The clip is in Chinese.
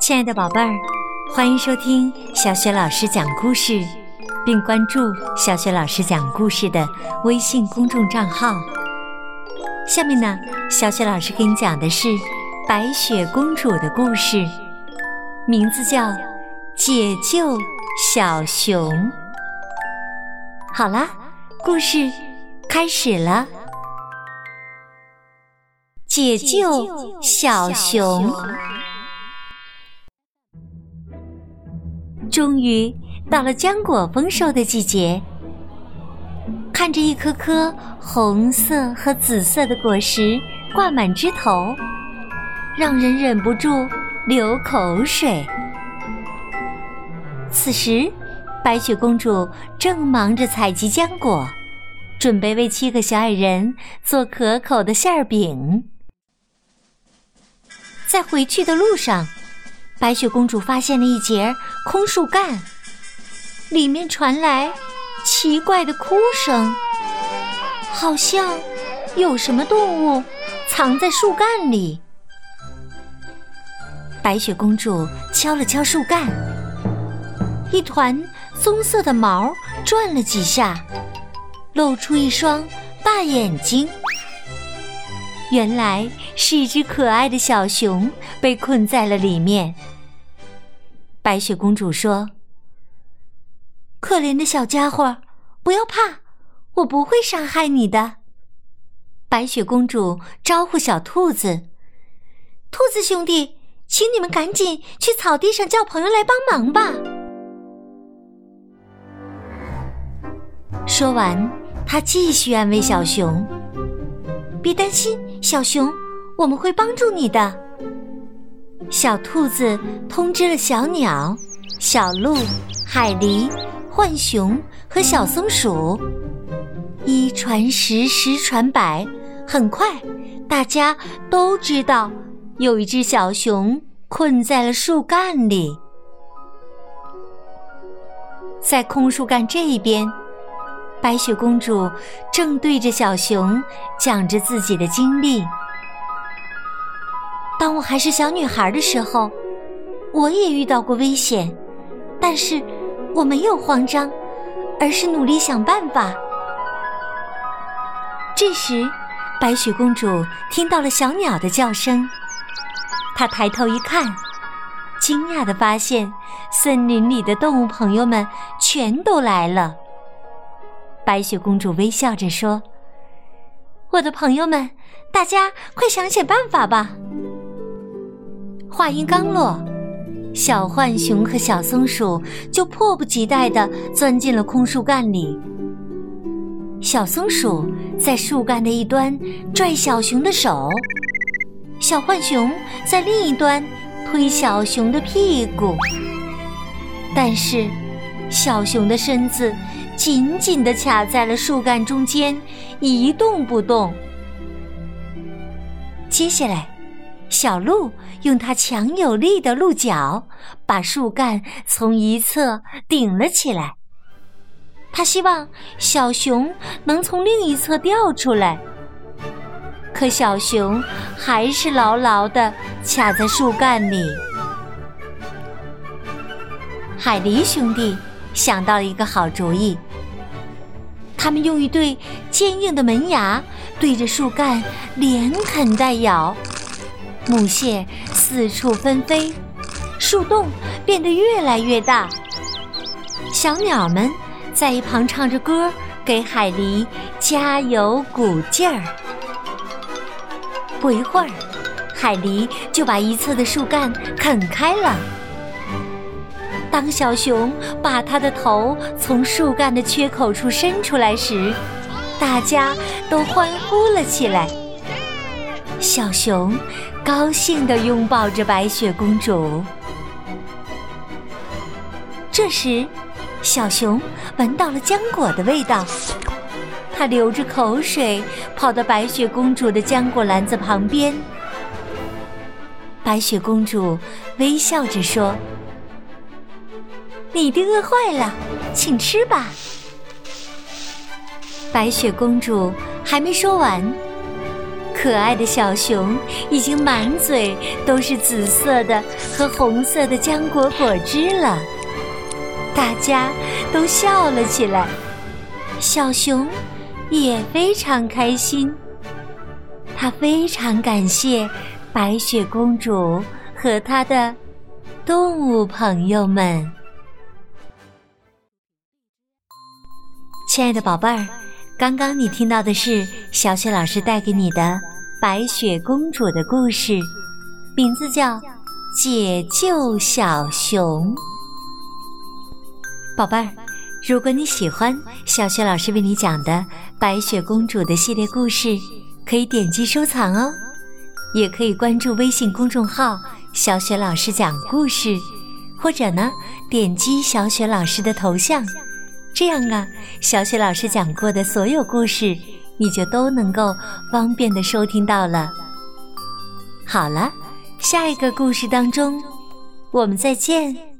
亲爱的宝贝儿，欢迎收听小雪老师讲故事，并关注小雪老师讲故事的微信公众账号。下面呢，小雪老师给你讲的是白雪公主的故事，名字叫《解救小熊》。好啦，故事开始了，解救小熊。终于到了浆果丰收的季节，看着一颗颗红色和紫色的果实挂满枝头，让人忍不住流口水。此时，白雪公主正忙着采集浆果，准备为七个小矮人做可口的馅儿饼。在回去的路上。白雪公主发现了一截空树干，里面传来奇怪的哭声，好像有什么动物藏在树干里。白雪公主敲了敲树干，一团棕色的毛转了几下，露出一双大眼睛。原来是一只可爱的小熊被困在了里面。白雪公主说：“可怜的小家伙，不要怕，我不会伤害你的。”白雪公主招呼小兔子：“兔子兄弟，请你们赶紧去草地上叫朋友来帮忙吧。”说完，她继续安慰小熊：“别担心，小熊，我们会帮助你的。”小兔子通知了小鸟、小鹿、海狸、浣熊和小松鼠，一传十，十传百，很快，大家都知道有一只小熊困在了树干里。在空树干这一边，白雪公主正对着小熊讲着自己的经历。当我还是小女孩的时候，我也遇到过危险，但是我没有慌张，而是努力想办法。这时，白雪公主听到了小鸟的叫声，她抬头一看，惊讶的发现森林里的动物朋友们全都来了。白雪公主微笑着说：“我的朋友们，大家快想想办法吧。”话音刚落，小浣熊和小松鼠就迫不及待地钻进了空树干里。小松鼠在树干的一端拽小熊的手，小浣熊在另一端推小熊的屁股。但是，小熊的身子紧紧地卡在了树干中间，一动不动。接下来。小鹿用它强有力的鹿角把树干从一侧顶了起来。它希望小熊能从另一侧掉出来，可小熊还是牢牢地卡在树干里。海狸兄弟想到了一个好主意，他们用一对坚硬的门牙对着树干连啃带咬。木屑四处纷飞，树洞变得越来越大。小鸟们在一旁唱着歌，给海狸加油鼓劲儿。不一会儿，海狸就把一侧的树干啃开了。当小熊把它的头从树干的缺口处伸出来时，大家都欢呼了起来。小熊。高兴地拥抱着白雪公主。这时，小熊闻到了浆果的味道，它流着口水跑到白雪公主的浆果篮子旁边。白雪公主微笑着说：“你的饿坏了，请吃吧。”白雪公主还没说完。可爱的小熊已经满嘴都是紫色的和红色的浆果果汁了，大家都笑了起来。小熊也非常开心，他非常感谢白雪公主和她的动物朋友们。亲爱的宝贝儿，刚刚你听到的是小雪老师带给你的白雪公主的故事，名字叫《解救小熊》。宝贝儿。如果你喜欢小雪老师为你讲的白雪公主的系列故事，可以点击收藏哦，也可以关注微信公众号“小雪老师讲故事”，或者呢，点击小雪老师的头像，这样啊，小雪老师讲过的所有故事，你就都能够方便的收听到了。好了，下一个故事当中，我们再见。